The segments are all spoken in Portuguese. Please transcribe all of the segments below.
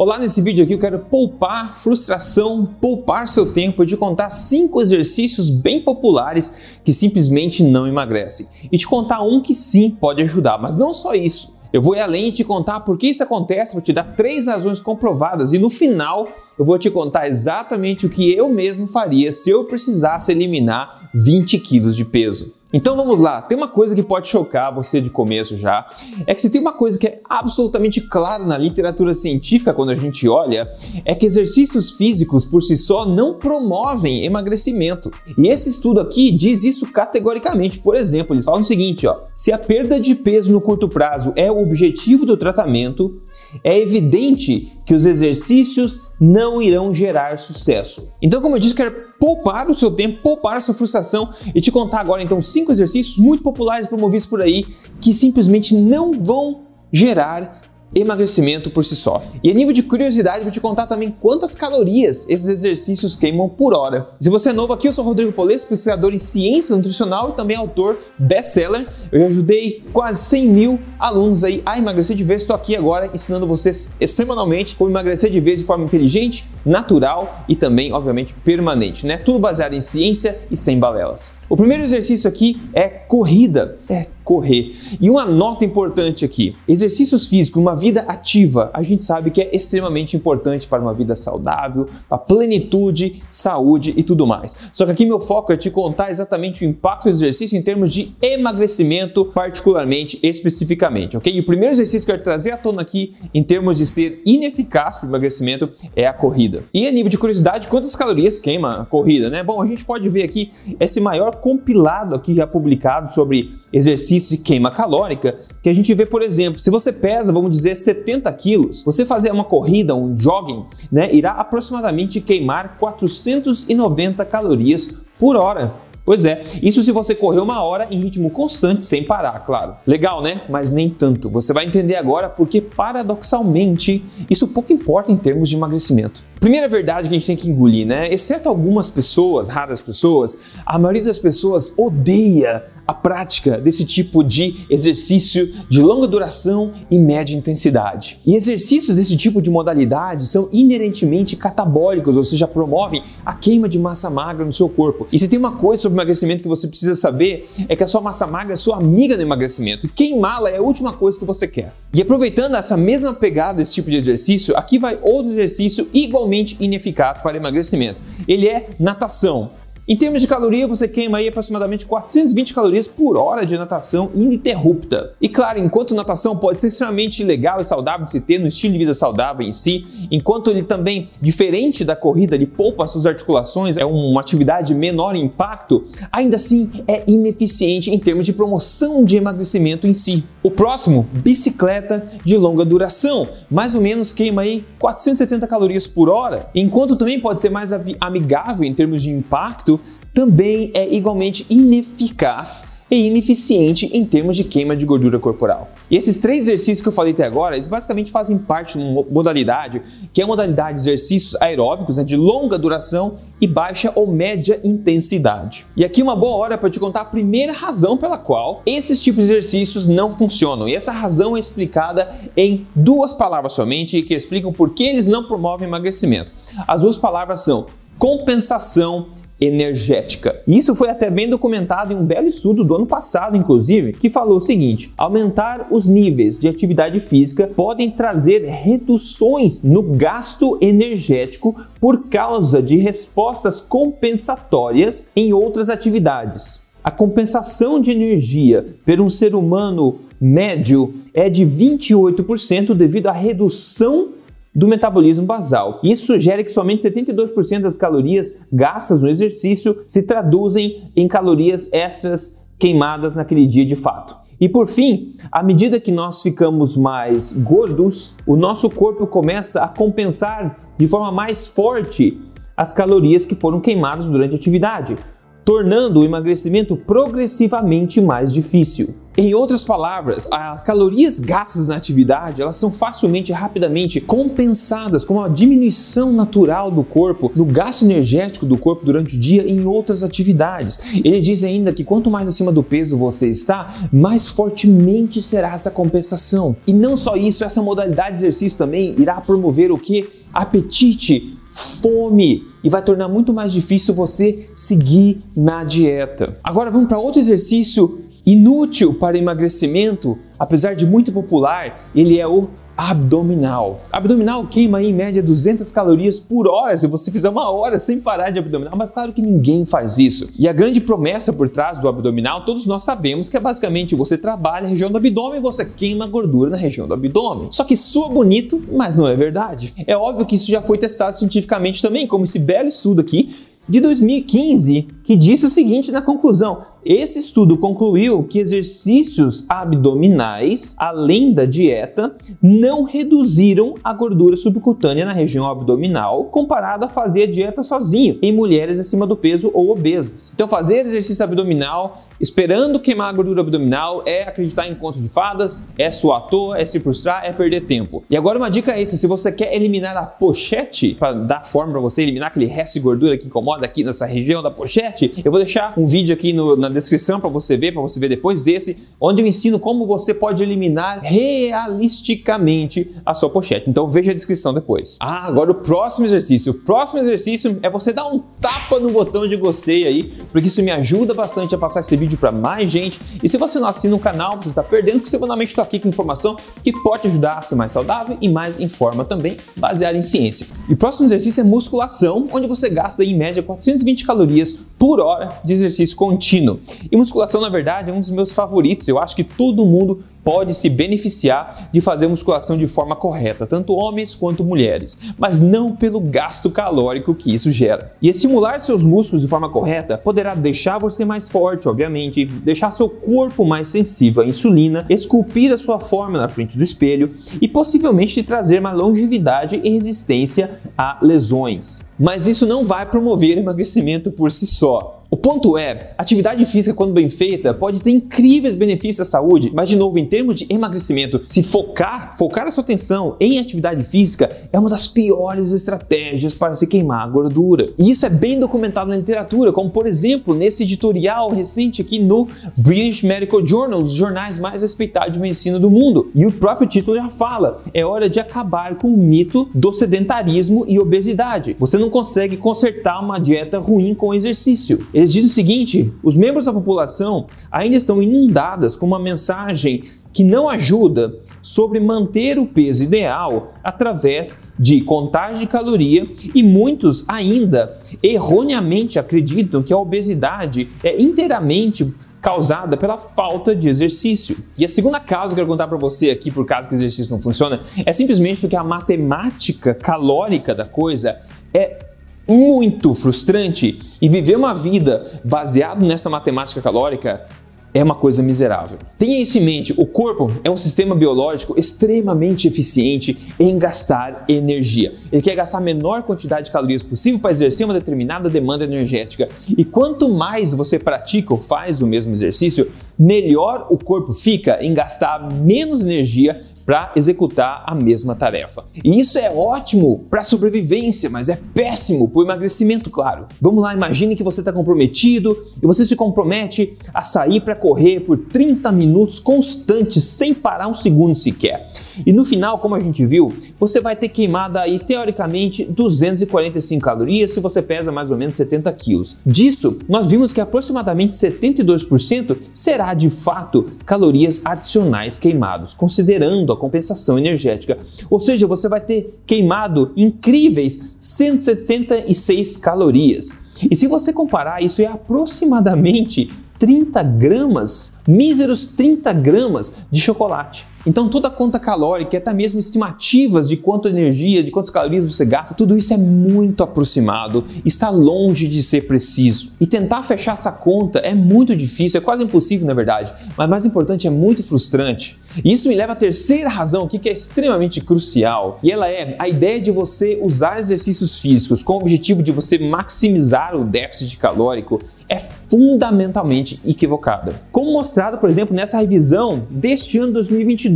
Olá, nesse vídeo aqui eu quero poupar frustração, poupar seu tempo e te contar cinco exercícios bem populares que simplesmente não emagrecem. E te contar um que sim pode ajudar, mas não só isso. Eu vou ir além e te contar por que isso acontece, vou te dar três razões comprovadas e no final eu vou te contar exatamente o que eu mesmo faria se eu precisasse eliminar 20 quilos de peso. Então vamos lá, tem uma coisa que pode chocar você de começo já, é que se tem uma coisa que é absolutamente clara na literatura científica quando a gente olha, é que exercícios físicos por si só não promovem emagrecimento. E esse estudo aqui diz isso categoricamente. Por exemplo, eles falam o seguinte, ó: se a perda de peso no curto prazo é o objetivo do tratamento, é evidente que os exercícios não irão gerar sucesso. Então, como eu disse, quero poupar o seu tempo, poupar a sua frustração e te contar agora então cinco exercícios muito populares promovidos por aí que simplesmente não vão gerar emagrecimento por si só. E a nível de curiosidade, vou te contar também quantas calorias esses exercícios queimam por hora. Se você é novo aqui, eu sou Rodrigo Polesso, pesquisador em ciência nutricional e também autor best-seller. Eu ajudei quase 100 mil alunos aí a emagrecer de vez. Estou aqui agora ensinando vocês semanalmente como emagrecer de vez de forma inteligente, natural e também, obviamente, permanente, né? Tudo baseado em ciência e sem balelas. O primeiro exercício aqui é corrida. É correr. E uma nota importante aqui: exercícios físicos, uma vida ativa, a gente sabe que é extremamente importante para uma vida saudável, para plenitude, saúde e tudo mais. Só que aqui meu foco é te contar exatamente o impacto do exercício em termos de emagrecimento, particularmente, especificamente, ok? E o primeiro exercício que eu quero trazer à tona aqui, em termos de ser ineficaz para o emagrecimento, é a corrida. E a nível de curiosidade, quantas calorias queima a corrida, né? Bom, a gente pode ver aqui esse maior compilado aqui já publicado sobre exercícios de queima calórica, que a gente vê, por exemplo, se você pesa, vamos dizer, 70 quilos, você fazer uma corrida, um jogging, né, irá aproximadamente queimar 490 calorias por hora. Pois é, isso se você correr uma hora em ritmo constante, sem parar, claro. Legal, né? Mas nem tanto. Você vai entender agora porque, paradoxalmente, isso pouco importa em termos de emagrecimento. Primeira verdade que a gente tem que engolir, né? Exceto algumas pessoas, raras pessoas, a maioria das pessoas odeia a prática desse tipo de exercício de longa duração e média intensidade. E exercícios desse tipo de modalidade são inerentemente catabólicos, ou seja, promovem a queima de massa magra no seu corpo. E se tem uma coisa sobre emagrecimento que você precisa saber, é que a sua massa magra é sua amiga no emagrecimento e queimá-la é a última coisa que você quer. E aproveitando essa mesma pegada desse tipo de exercício, aqui vai outro exercício igualmente ineficaz para emagrecimento. Ele é natação. Em termos de caloria, você queima aí aproximadamente 420 calorias por hora de natação ininterrupta. E claro, enquanto natação pode ser extremamente legal e saudável de se ter no estilo de vida saudável em si, enquanto ele também, diferente da corrida, ele poupa suas articulações, é uma atividade de menor impacto, ainda assim é ineficiente em termos de promoção de emagrecimento em si. O próximo, bicicleta de longa duração, mais ou menos queima aí 470 calorias por hora, enquanto também pode ser mais amigável em termos de impacto também é igualmente ineficaz e ineficiente em termos de queima de gordura corporal. E esses três exercícios que eu falei até agora, eles basicamente fazem parte de uma modalidade que é a modalidade de exercícios aeróbicos né, de longa duração e baixa ou média intensidade. E aqui uma boa hora para te contar a primeira razão pela qual esses tipos de exercícios não funcionam. E essa razão é explicada em duas palavras somente que explicam por que eles não promovem emagrecimento. As duas palavras são compensação energética. Isso foi até bem documentado em um belo estudo do ano passado, inclusive, que falou o seguinte: aumentar os níveis de atividade física podem trazer reduções no gasto energético por causa de respostas compensatórias em outras atividades. A compensação de energia por um ser humano médio é de 28% devido à redução do metabolismo basal. Isso sugere que somente 72% das calorias gastas no exercício se traduzem em calorias extras queimadas naquele dia de fato. E por fim, à medida que nós ficamos mais gordos, o nosso corpo começa a compensar de forma mais forte as calorias que foram queimadas durante a atividade, tornando o emagrecimento progressivamente mais difícil. Em outras palavras, as calorias gastas na atividade, elas são facilmente e rapidamente compensadas com uma diminuição natural do corpo, no gasto energético do corpo durante o dia em outras atividades. Ele diz ainda que quanto mais acima do peso você está, mais fortemente será essa compensação. E não só isso, essa modalidade de exercício também irá promover o que? Apetite, fome e vai tornar muito mais difícil você seguir na dieta. Agora vamos para outro exercício inútil para emagrecimento, apesar de muito popular, ele é o abdominal. Abdominal queima em média 200 calorias por hora se você fizer uma hora sem parar de abdominal, mas claro que ninguém faz isso. E a grande promessa por trás do abdominal, todos nós sabemos que é basicamente você trabalha a região do abdômen e você queima gordura na região do abdômen. Só que soa bonito, mas não é verdade. É óbvio que isso já foi testado cientificamente também, como esse belo estudo aqui de 2015 que disse o seguinte na conclusão: esse estudo concluiu que exercícios abdominais, além da dieta, não reduziram a gordura subcutânea na região abdominal comparado a fazer a dieta sozinho em mulheres acima do peso ou obesas. Então, fazer exercício abdominal esperando queimar a gordura abdominal é acreditar em contos de fadas, é suar à toa, é se frustrar, é perder tempo. E agora uma dica é essa, se você quer eliminar a pochete, para dar forma para você eliminar aquele resto de gordura que incomoda aqui nessa região da pochete, eu vou deixar um vídeo aqui no, na descrição para você ver, para você ver depois desse, onde eu ensino como você pode eliminar realisticamente a sua pochete. Então veja a descrição depois. Ah, agora o próximo exercício. O próximo exercício é você dar um tapa no botão de gostei aí, porque isso me ajuda bastante a passar esse vídeo para mais gente. E se você não assina o canal, você está perdendo, porque semanalmente estou aqui com informação que pode ajudar a ser mais saudável e mais em forma também, baseada em ciência. E o próximo exercício é musculação, onde você gasta em média 420 calorias por hora de exercício contínuo. E musculação, na verdade, é um dos meus favoritos. Eu acho que todo mundo pode se beneficiar de fazer musculação de forma correta, tanto homens quanto mulheres, mas não pelo gasto calórico que isso gera. E estimular seus músculos de forma correta poderá deixar você mais forte, obviamente, deixar seu corpo mais sensível à insulina, esculpir a sua forma na frente do espelho e possivelmente te trazer mais longevidade e resistência a lesões. Mas isso não vai promover emagrecimento por si só. O ponto é, atividade física, quando bem feita, pode ter incríveis benefícios à saúde, mas de novo, em termos de emagrecimento, se focar, focar a sua atenção em atividade física é uma das piores estratégias para se queimar gordura. E isso é bem documentado na literatura, como por exemplo, nesse editorial recente aqui no British Medical Journal, os jornais mais respeitados de medicina do mundo. E o próprio título já fala: é hora de acabar com o mito do sedentarismo e obesidade. Você não consegue consertar uma dieta ruim com exercício. Eles dizem o seguinte: os membros da população ainda estão inundadas com uma mensagem que não ajuda sobre manter o peso ideal através de contagem de caloria e muitos ainda erroneamente acreditam que a obesidade é inteiramente causada pela falta de exercício. E a segunda causa que eu quero contar para você aqui por causa que o exercício não funciona é simplesmente porque a matemática calórica da coisa é muito frustrante e viver uma vida baseado nessa matemática calórica é uma coisa miserável. Tenha isso em mente: o corpo é um sistema biológico extremamente eficiente em gastar energia. Ele quer gastar a menor quantidade de calorias possível para exercer uma determinada demanda energética. E quanto mais você pratica ou faz o mesmo exercício, melhor o corpo fica em gastar menos energia para executar a mesma tarefa. E isso é ótimo para sobrevivência, mas é péssimo para o emagrecimento, claro. Vamos lá, imagine que você está comprometido e você se compromete a sair para correr por 30 minutos constantes, sem parar um segundo sequer. E no final, como a gente viu, você vai ter queimado aí teoricamente 245 calorias se você pesa mais ou menos 70 quilos. Disso, nós vimos que aproximadamente 72% será de fato calorias adicionais queimados, considerando a compensação energética. Ou seja, você vai ter queimado incríveis 176 calorias. E se você comparar, isso é aproximadamente 30 gramas, míseros 30 gramas de chocolate. Então toda a conta calórica, até mesmo estimativas de quanto energia, de quantas calorias você gasta, tudo isso é muito aproximado, está longe de ser preciso. E tentar fechar essa conta é muito difícil, é quase impossível na verdade, mas mais importante é muito frustrante. E isso me leva à terceira razão aqui que é extremamente crucial, e ela é a ideia de você usar exercícios físicos com o objetivo de você maximizar o déficit calórico é fundamentalmente equivocada. Como mostrado, por exemplo, nessa revisão deste ano 2022,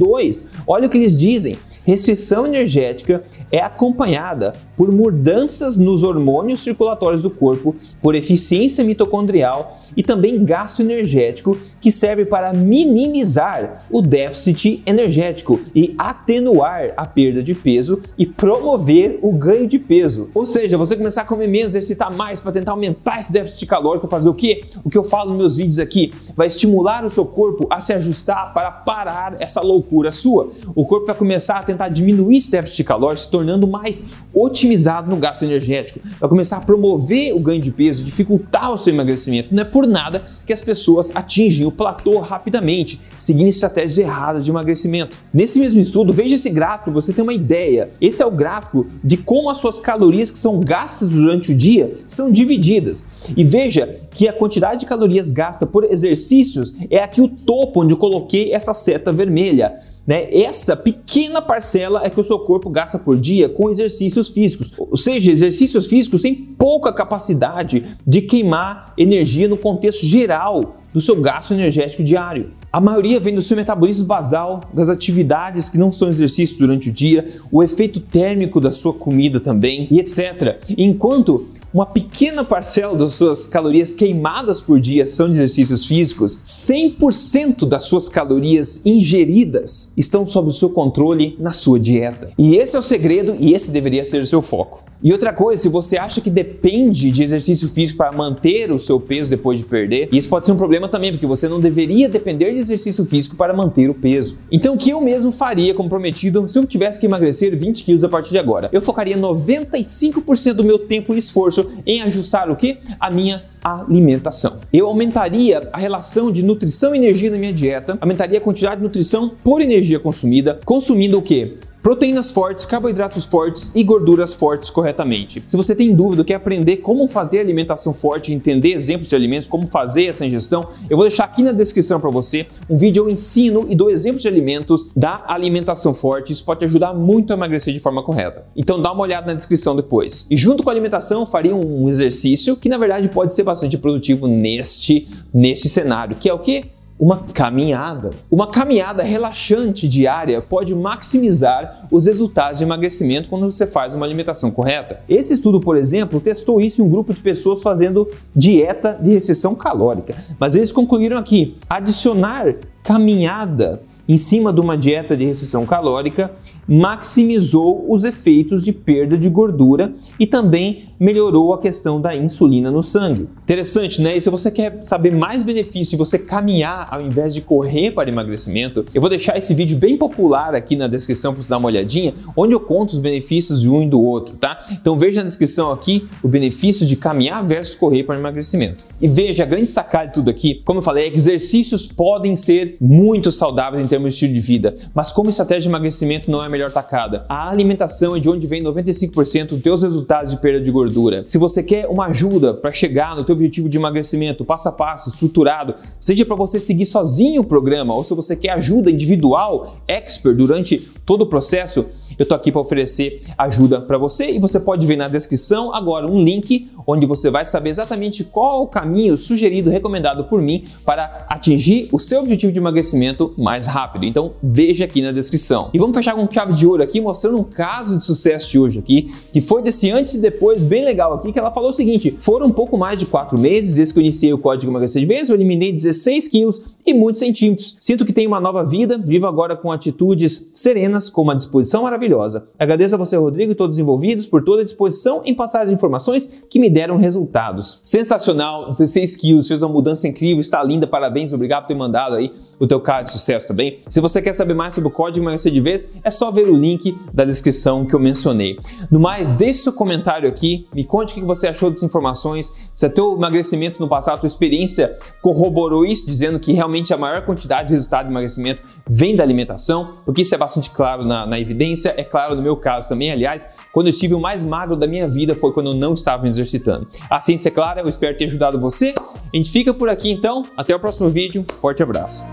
olha o que eles dizem. Restrição energética é acompanhada por mudanças nos hormônios circulatórios do corpo, por eficiência mitocondrial e também gasto energético, que serve para minimizar o déficit energético e atenuar a perda de peso e promover o ganho de peso. Ou seja, você começar a comer menos, exercitar mais para tentar aumentar esse déficit calórico, fazer o que? O que eu falo nos meus vídeos aqui vai estimular o seu corpo a se ajustar para parar essa loucura sua. O corpo vai começar a tentar diminuir esse déficit calórico, se tornando mais otimizado no gasto energético. Vai começar a promover o ganho de peso, dificultar o seu emagrecimento. Não é por nada que as pessoas atingem o platô rapidamente, seguindo estratégias erradas de emagrecimento. Nesse mesmo estudo, veja esse gráfico, você tem uma ideia. Esse é o gráfico de como as suas calorias que são gastas durante o dia são divididas. E veja que a quantidade de calorias gasta por exercícios é aqui o topo onde eu coloquei essa seta vermelha. Né? Essa pequena parcela é que o seu corpo gasta por dia com exercícios físicos. Ou seja, exercícios físicos têm pouca capacidade de queimar energia no contexto geral do seu gasto energético diário. A maioria vem do seu metabolismo basal, das atividades que não são exercícios durante o dia, o efeito térmico da sua comida também e etc. Enquanto uma pequena parcela das suas calorias queimadas por dia são de exercícios físicos, 100% das suas calorias ingeridas estão sob o seu controle na sua dieta. E esse é o segredo e esse deveria ser o seu foco. E outra coisa, se você acha que depende de exercício físico para manter o seu peso depois de perder, isso pode ser um problema também, porque você não deveria depender de exercício físico para manter o peso. Então, o que eu mesmo faria como prometido se eu tivesse que emagrecer 20 quilos a partir de agora? Eu focaria 95% do meu tempo e esforço em ajustar o que? A minha alimentação. Eu aumentaria a relação de nutrição e energia na minha dieta, aumentaria a quantidade de nutrição por energia consumida, consumindo o que? Proteínas fortes, carboidratos fortes e gorduras fortes corretamente. Se você tem dúvida, quer aprender como fazer alimentação forte, entender exemplos de alimentos, como fazer essa ingestão, eu vou deixar aqui na descrição para você um vídeo eu ensino e dou exemplos de alimentos da alimentação forte. Isso pode te ajudar muito a emagrecer de forma correta. Então dá uma olhada na descrição depois. E junto com a alimentação, faria um exercício que na verdade pode ser bastante produtivo neste nesse cenário, que é o que? Uma caminhada. Uma caminhada relaxante diária pode maximizar os resultados de emagrecimento quando você faz uma alimentação correta. Esse estudo, por exemplo, testou isso em um grupo de pessoas fazendo dieta de restrição calórica, mas eles concluíram aqui: adicionar caminhada em cima de uma dieta de restrição calórica, maximizou os efeitos de perda de gordura e também melhorou a questão da insulina no sangue. Interessante, né? E se você quer saber mais benefícios de você caminhar ao invés de correr para emagrecimento, eu vou deixar esse vídeo bem popular aqui na descrição para você dar uma olhadinha, onde eu conto os benefícios de um e do outro, tá? Então veja na descrição aqui o benefício de caminhar versus correr para emagrecimento. E veja a grande sacada de tudo aqui, como eu falei, exercícios podem ser muito saudáveis em termos de estilo de vida, mas como estratégia de emagrecimento não é a melhor tacada. A alimentação é de onde vem 95% dos teus resultados de perda de gordura gordura. Se você quer uma ajuda para chegar no teu objetivo de emagrecimento, passo a passo, estruturado, seja para você seguir sozinho o programa ou se você quer ajuda individual, expert durante todo o processo, eu tô aqui para oferecer ajuda para você e você pode ver na descrição agora um link onde você vai saber exatamente qual o caminho sugerido, recomendado por mim para atingir o seu objetivo de emagrecimento mais rápido. Então veja aqui na descrição. E vamos fechar com chave de ouro aqui, mostrando um caso de sucesso de hoje aqui, que foi desse antes e depois bem legal aqui, que ela falou o seguinte: foram um pouco mais de quatro meses desde que eu iniciei o código emagrecer de vez, eu eliminei 16 quilos e muitos centímetros. Sinto que tenho uma nova vida, vivo agora com atitudes serenas, com uma disposição maravilhosa. Agradeço a você, Rodrigo, e todos os envolvidos por toda a disposição em passar as informações que me deram resultados. Sensacional, 16 quilos, fez uma mudança incrível, está linda, parabéns, obrigado por ter mandado aí o teu caso de sucesso também. Se você quer saber mais sobre o código emagrecer de vez, é só ver o link da descrição que eu mencionei. No mais, deixe seu comentário aqui, me conte o que você achou dessas informações, se o teu emagrecimento no passado, a tua experiência corroborou isso, dizendo que realmente a maior quantidade de resultado de emagrecimento vem da alimentação, porque isso é bastante claro na, na, evidência, é claro no meu caso também. Aliás, quando eu tive o mais magro da minha vida foi quando eu não estava me exercitando. A ciência é clara, eu espero ter ajudado você. A gente fica por aqui então, até o próximo vídeo, forte abraço.